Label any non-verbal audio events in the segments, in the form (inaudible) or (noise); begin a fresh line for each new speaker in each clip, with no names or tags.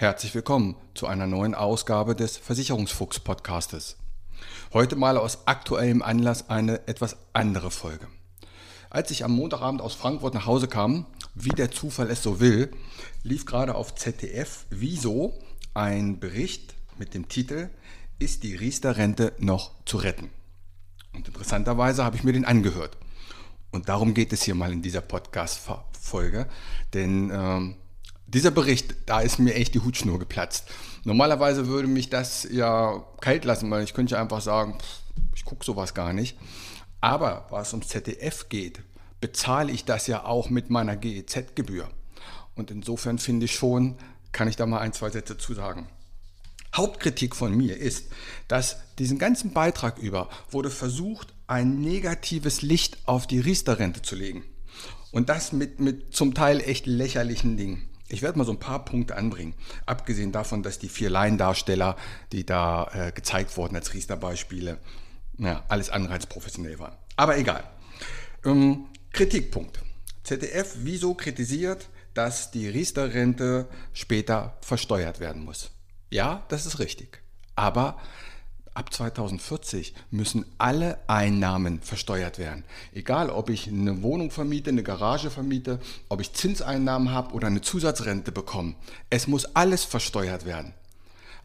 Herzlich willkommen zu einer neuen Ausgabe des Versicherungsfuchs Podcastes. Heute mal aus aktuellem Anlass eine etwas andere Folge. Als ich am Montagabend aus Frankfurt nach Hause kam, wie der Zufall es so will, lief gerade auf ZDF Wieso ein Bericht mit dem Titel Ist die Riester-Rente noch zu retten? Und interessanterweise habe ich mir den angehört. Und darum geht es hier mal in dieser Podcast-Folge, denn ähm, dieser Bericht, da ist mir echt die Hutschnur geplatzt. Normalerweise würde mich das ja kalt lassen, weil ich könnte einfach sagen, ich gucke sowas gar nicht. Aber was ums ZDF geht, bezahle ich das ja auch mit meiner GEZ-Gebühr. Und insofern finde ich schon, kann ich da mal ein, zwei Sätze zu sagen. Hauptkritik von mir ist, dass diesen ganzen Beitrag über wurde versucht, ein negatives Licht auf die Riester-Rente zu legen. Und das mit, mit zum Teil echt lächerlichen Dingen. Ich werde mal so ein paar Punkte anbringen. Abgesehen davon, dass die vier Laiendarsteller, die da äh, gezeigt wurden als Riester-Beispiele, ja, alles andere als professionell waren. Aber egal. Ähm, Kritikpunkt. ZDF, wieso kritisiert, dass die Riester-Rente später versteuert werden muss? Ja, das ist richtig. Aber ab 2040 müssen alle Einnahmen versteuert werden. Egal, ob ich eine Wohnung vermiete, eine Garage vermiete, ob ich Zinseinnahmen habe oder eine Zusatzrente bekomme. Es muss alles versteuert werden.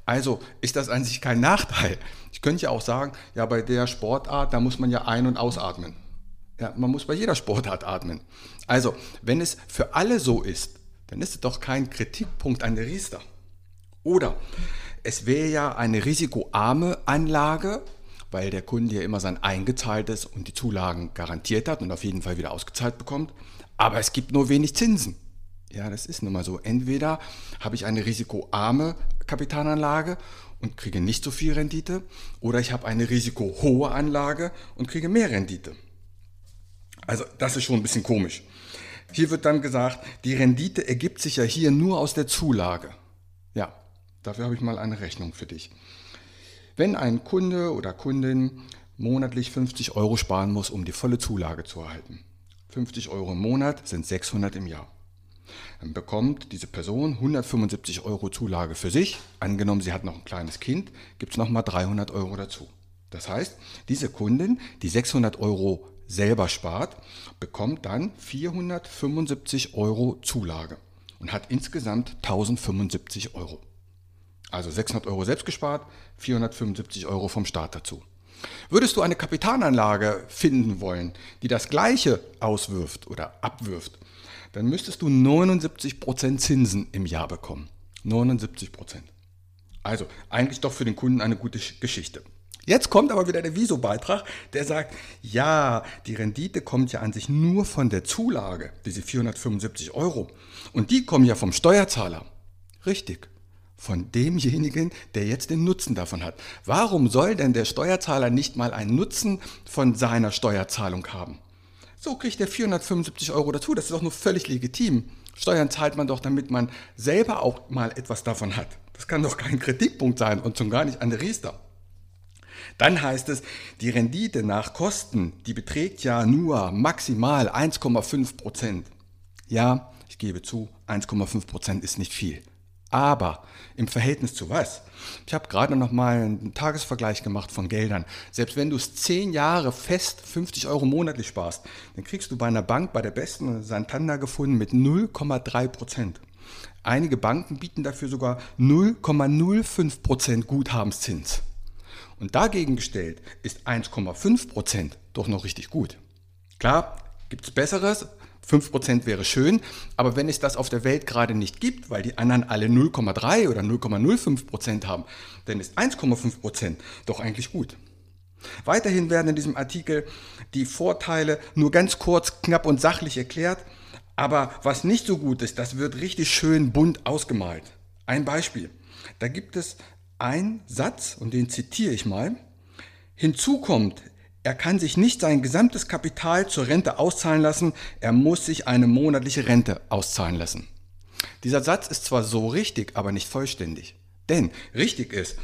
Also ist das an sich kein Nachteil. Ich könnte ja auch sagen, ja, bei der Sportart, da muss man ja ein- und ausatmen. Ja, man muss bei jeder Sportart atmen. Also, wenn es für alle so ist, dann ist es doch kein Kritikpunkt an der Riester. Oder es wäre ja eine risikoarme Anlage, weil der Kunde ja immer sein eingezahltes und die Zulagen garantiert hat und auf jeden Fall wieder ausgezahlt bekommt. Aber es gibt nur wenig Zinsen. Ja, das ist nun mal so. Entweder habe ich eine risikoarme Kapitalanlage und kriege nicht so viel Rendite, oder ich habe eine risikohohe Anlage und kriege mehr Rendite. Also das ist schon ein bisschen komisch. Hier wird dann gesagt, die Rendite ergibt sich ja hier nur aus der Zulage. Ja, Dafür habe ich mal eine Rechnung für dich. Wenn ein Kunde oder Kundin monatlich 50 Euro sparen muss, um die volle Zulage zu erhalten, 50 Euro im Monat sind 600 im Jahr. Dann bekommt diese Person 175 Euro Zulage für sich. Angenommen, sie hat noch ein kleines Kind, gibt es nochmal 300 Euro dazu. Das heißt, diese Kundin, die 600 Euro selber spart, bekommt dann 475 Euro Zulage und hat insgesamt 1075 Euro. Also 600 Euro selbst gespart, 475 Euro vom Staat dazu. Würdest du eine Kapitalanlage finden wollen, die das gleiche auswirft oder abwirft, dann müsstest du 79% Zinsen im Jahr bekommen. 79%. Also eigentlich doch für den Kunden eine gute Geschichte. Jetzt kommt aber wieder der Viso-Beitrag, der sagt, ja, die Rendite kommt ja an sich nur von der Zulage, diese 475 Euro. Und die kommen ja vom Steuerzahler. Richtig von demjenigen, der jetzt den Nutzen davon hat. Warum soll denn der Steuerzahler nicht mal einen Nutzen von seiner Steuerzahlung haben? So kriegt er 475 Euro dazu. Das ist doch nur völlig legitim. Steuern zahlt man doch, damit man selber auch mal etwas davon hat. Das kann doch kein Kritikpunkt sein und schon gar nicht an der Riester. Dann heißt es, die Rendite nach Kosten, die beträgt ja nur maximal 1,5 Prozent. Ja, ich gebe zu, 1,5 Prozent ist nicht viel. Aber im Verhältnis zu was? Ich habe gerade noch mal einen Tagesvergleich gemacht von Geldern. Selbst wenn du es zehn Jahre fest 50 Euro monatlich sparst, dann kriegst du bei einer Bank, bei der besten Santander gefunden, mit 0,3 Prozent. Einige Banken bieten dafür sogar 0,05 Prozent Guthabenszins. Und dagegen gestellt ist 1,5% doch noch richtig gut. Klar, gibt es Besseres, 5% wäre schön, aber wenn es das auf der Welt gerade nicht gibt, weil die anderen alle 0,3 oder 0,05% haben, dann ist 1,5% doch eigentlich gut. Weiterhin werden in diesem Artikel die Vorteile nur ganz kurz, knapp und sachlich erklärt, aber was nicht so gut ist, das wird richtig schön bunt ausgemalt. Ein Beispiel. Da gibt es einen Satz, und den zitiere ich mal. Hinzu kommt, er kann sich nicht sein gesamtes Kapital zur Rente auszahlen lassen, er muss sich eine monatliche Rente auszahlen lassen. Dieser Satz ist zwar so richtig, aber nicht vollständig. Denn richtig ist,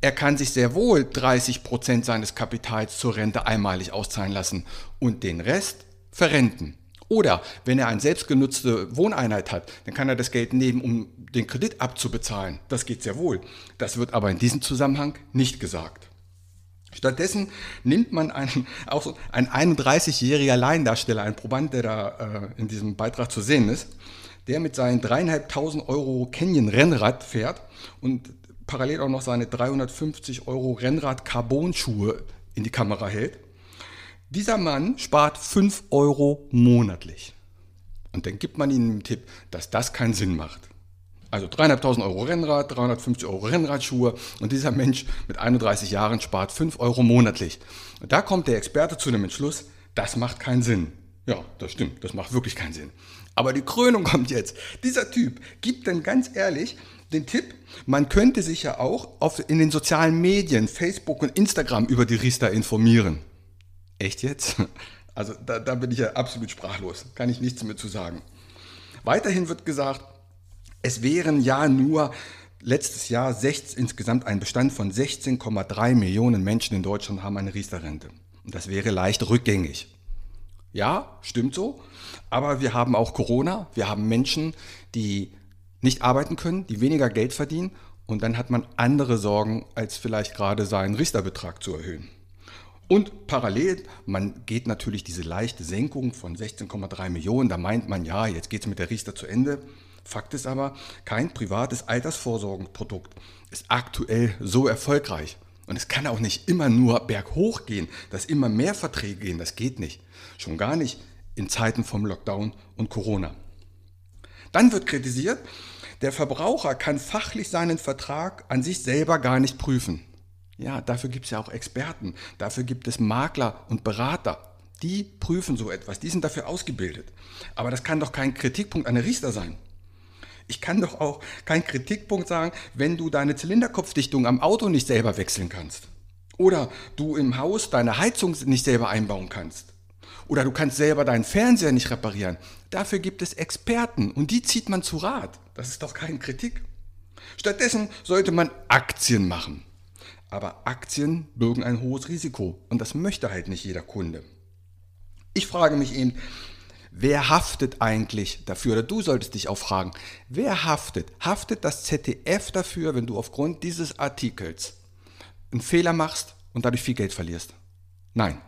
er kann sich sehr wohl 30 Prozent seines Kapitals zur Rente einmalig auszahlen lassen und den Rest verrenten. Oder wenn er eine selbstgenutzte Wohneinheit hat, dann kann er das Geld nehmen, um den Kredit abzubezahlen. Das geht sehr wohl. Das wird aber in diesem Zusammenhang nicht gesagt. Stattdessen nimmt man einen, auch so ein 31-jähriger Laiendarsteller, ein Proband, der da äh, in diesem Beitrag zu sehen ist, der mit seinen dreieinhalbtausend Euro Canyon Rennrad fährt und parallel auch noch seine 350 Euro Rennrad Carbon Schuhe in die Kamera hält. Dieser Mann spart 5 Euro monatlich. Und dann gibt man ihm einen Tipp, dass das keinen Sinn macht. Also 3.500 Euro Rennrad, 350 Euro Rennradschuhe und dieser Mensch mit 31 Jahren spart 5 Euro monatlich. Und da kommt der Experte zu dem Entschluss, das macht keinen Sinn. Ja, das stimmt, das macht wirklich keinen Sinn. Aber die Krönung (laughs) kommt jetzt. Dieser Typ gibt dann ganz ehrlich den Tipp, man könnte sich ja auch auf, in den sozialen Medien, Facebook und Instagram über die Riester informieren. Echt jetzt? (laughs) Also da, da bin ich ja absolut sprachlos, kann ich nichts mehr zu sagen. Weiterhin wird gesagt, es wären ja nur letztes Jahr 16, insgesamt ein Bestand von 16,3 Millionen Menschen in Deutschland haben eine Riester-Rente. Und das wäre leicht rückgängig. Ja, stimmt so. Aber wir haben auch Corona. Wir haben Menschen, die nicht arbeiten können, die weniger Geld verdienen. Und dann hat man andere Sorgen, als vielleicht gerade seinen Riester-Betrag zu erhöhen. Und parallel, man geht natürlich diese leichte Senkung von 16,3 Millionen, da meint man, ja, jetzt geht es mit der Riester zu Ende. Fakt ist aber, kein privates Altersvorsorgenprodukt ist aktuell so erfolgreich. Und es kann auch nicht immer nur berghoch gehen, dass immer mehr Verträge gehen, das geht nicht. Schon gar nicht in Zeiten vom Lockdown und Corona. Dann wird kritisiert, der Verbraucher kann fachlich seinen Vertrag an sich selber gar nicht prüfen. Ja, dafür gibt es ja auch Experten, dafür gibt es Makler und Berater. Die prüfen so etwas, die sind dafür ausgebildet. Aber das kann doch kein Kritikpunkt an der Riester sein. Ich kann doch auch kein Kritikpunkt sagen, wenn du deine Zylinderkopfdichtung am Auto nicht selber wechseln kannst. Oder du im Haus deine Heizung nicht selber einbauen kannst. Oder du kannst selber deinen Fernseher nicht reparieren. Dafür gibt es Experten und die zieht man zu Rat. Das ist doch keine Kritik. Stattdessen sollte man Aktien machen. Aber Aktien bürgen ein hohes Risiko und das möchte halt nicht jeder Kunde. Ich frage mich eben, wer haftet eigentlich dafür? Oder du solltest dich auch fragen, wer haftet? Haftet das ZDF dafür, wenn du aufgrund dieses Artikels einen Fehler machst und dadurch viel Geld verlierst? Nein.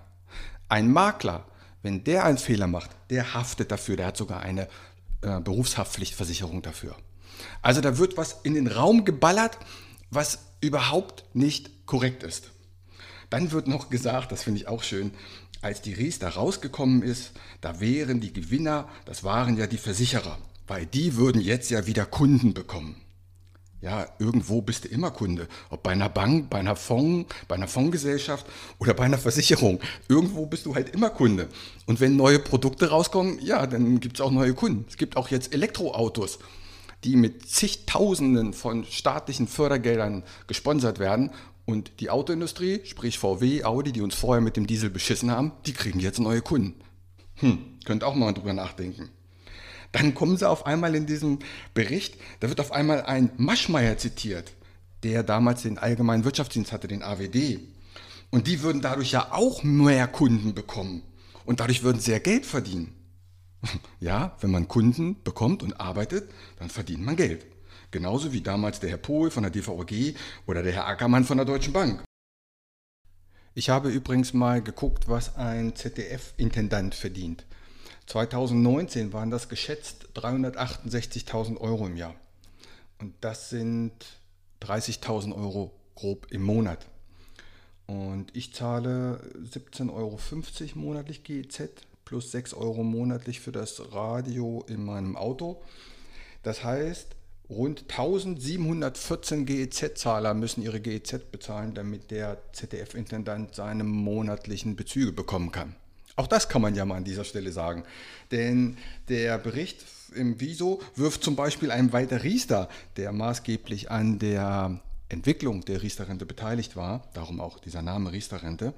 Ein Makler, wenn der einen Fehler macht, der haftet dafür, der hat sogar eine äh, Berufshaftpflichtversicherung dafür. Also da wird was in den Raum geballert, was überhaupt nicht korrekt ist. Dann wird noch gesagt, das finde ich auch schön, als die Riester rausgekommen ist, da wären die Gewinner, das waren ja die Versicherer, weil die würden jetzt ja wieder Kunden bekommen. Ja, irgendwo bist du immer Kunde. Ob bei einer Bank, bei einer Fonds, bei einer Fondsgesellschaft oder bei einer Versicherung. Irgendwo bist du halt immer Kunde. Und wenn neue Produkte rauskommen, ja, dann gibt es auch neue Kunden. Es gibt auch jetzt Elektroautos die mit zigtausenden von staatlichen Fördergeldern gesponsert werden. Und die Autoindustrie, sprich VW, Audi, die uns vorher mit dem Diesel beschissen haben, die kriegen jetzt neue Kunden. Hm, könnt auch mal drüber nachdenken. Dann kommen sie auf einmal in diesem Bericht, da wird auf einmal ein Maschmeyer zitiert, der damals den allgemeinen Wirtschaftsdienst hatte, den AWD. Und die würden dadurch ja auch mehr Kunden bekommen. Und dadurch würden sie ja Geld verdienen. (laughs) Ja, wenn man Kunden bekommt und arbeitet, dann verdient man Geld. Genauso wie damals der Herr Pohl von der DVG oder der Herr Ackermann von der Deutschen Bank. Ich habe übrigens mal geguckt, was ein ZDF-Intendant verdient. 2019 waren das geschätzt 368.000 Euro im Jahr. Und das sind 30.000 Euro grob im Monat. Und ich zahle 17,50 Euro monatlich GEZ plus 6 Euro monatlich für das Radio in meinem Auto. Das heißt, rund 1714 GEZ-Zahler müssen ihre GEZ bezahlen, damit der ZDF-Intendant seine monatlichen Bezüge bekommen kann. Auch das kann man ja mal an dieser Stelle sagen. Denn der Bericht im Wieso wirft zum Beispiel einem Walter Riester, der maßgeblich an der Entwicklung der Riester-Rente beteiligt war, darum auch dieser Name Riester-Rente,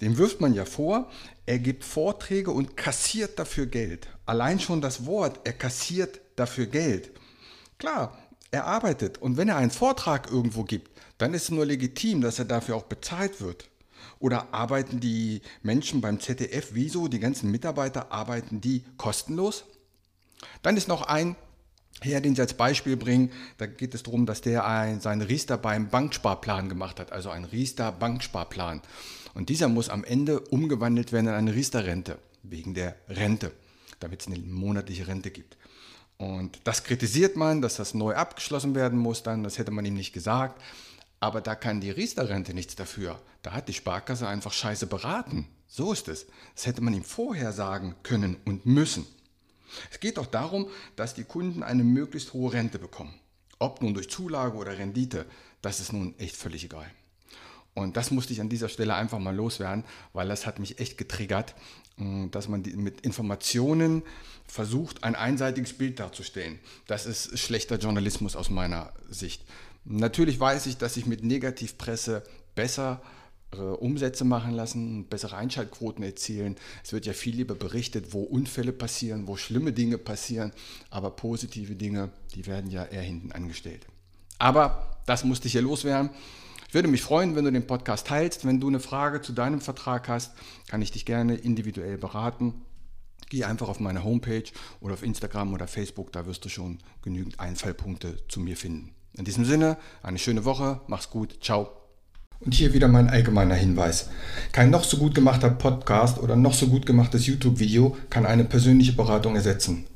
dem wirft man ja vor, er gibt Vorträge und kassiert dafür Geld. Allein schon das Wort, er kassiert dafür Geld. Klar, er arbeitet und wenn er einen Vortrag irgendwo gibt, dann ist es nur legitim, dass er dafür auch bezahlt wird. Oder arbeiten die Menschen beim ZDF, wieso, die ganzen Mitarbeiter, arbeiten die kostenlos? Dann ist noch ein Herr, den Sie als Beispiel bringen, da geht es darum, dass der ein, seinen Riester beim Banksparplan gemacht hat, also ein Riester Banksparplan. Und dieser muss am Ende umgewandelt werden in eine Riester-Rente, wegen der Rente, damit es eine monatliche Rente gibt. Und das kritisiert man, dass das neu abgeschlossen werden muss, dann, das hätte man ihm nicht gesagt. Aber da kann die Riester-Rente nichts dafür. Da hat die Sparkasse einfach scheiße beraten. So ist es. Das hätte man ihm vorher sagen können und müssen. Es geht doch darum, dass die Kunden eine möglichst hohe Rente bekommen. Ob nun durch Zulage oder Rendite, das ist nun echt völlig egal. Und das musste ich an dieser Stelle einfach mal loswerden, weil das hat mich echt getriggert, mm, dass man mit Informationen versucht, ein einseitiges Bild darzustellen. Das ist schlechter Journalismus aus meiner Sicht. Natürlich weiß ich, dass ich mit Negativpresse besser Umsätze machen lassen, bessere Einschaltquoten erzielen. Es wird ja viel lieber berichtet, wo Unfälle passieren, wo schlimme Dinge passieren, aber positive Dinge, die werden ja eher hinten angestellt. Aber das musste ich hier loswerden. Ich würde mich freuen, wenn du den Podcast teilst. Wenn du eine Frage zu deinem Vertrag hast, kann ich dich gerne individuell beraten. Geh einfach auf meine Homepage oder auf Instagram oder Facebook, da wirst du schon genügend Einfallpunkte zu mir finden. In diesem Sinne, eine schöne Woche, mach's gut, ciao. Und hier wieder mein allgemeiner Hinweis. Kein noch so gut gemachter Podcast oder noch so gut gemachtes YouTube-Video kann eine persönliche Beratung ersetzen.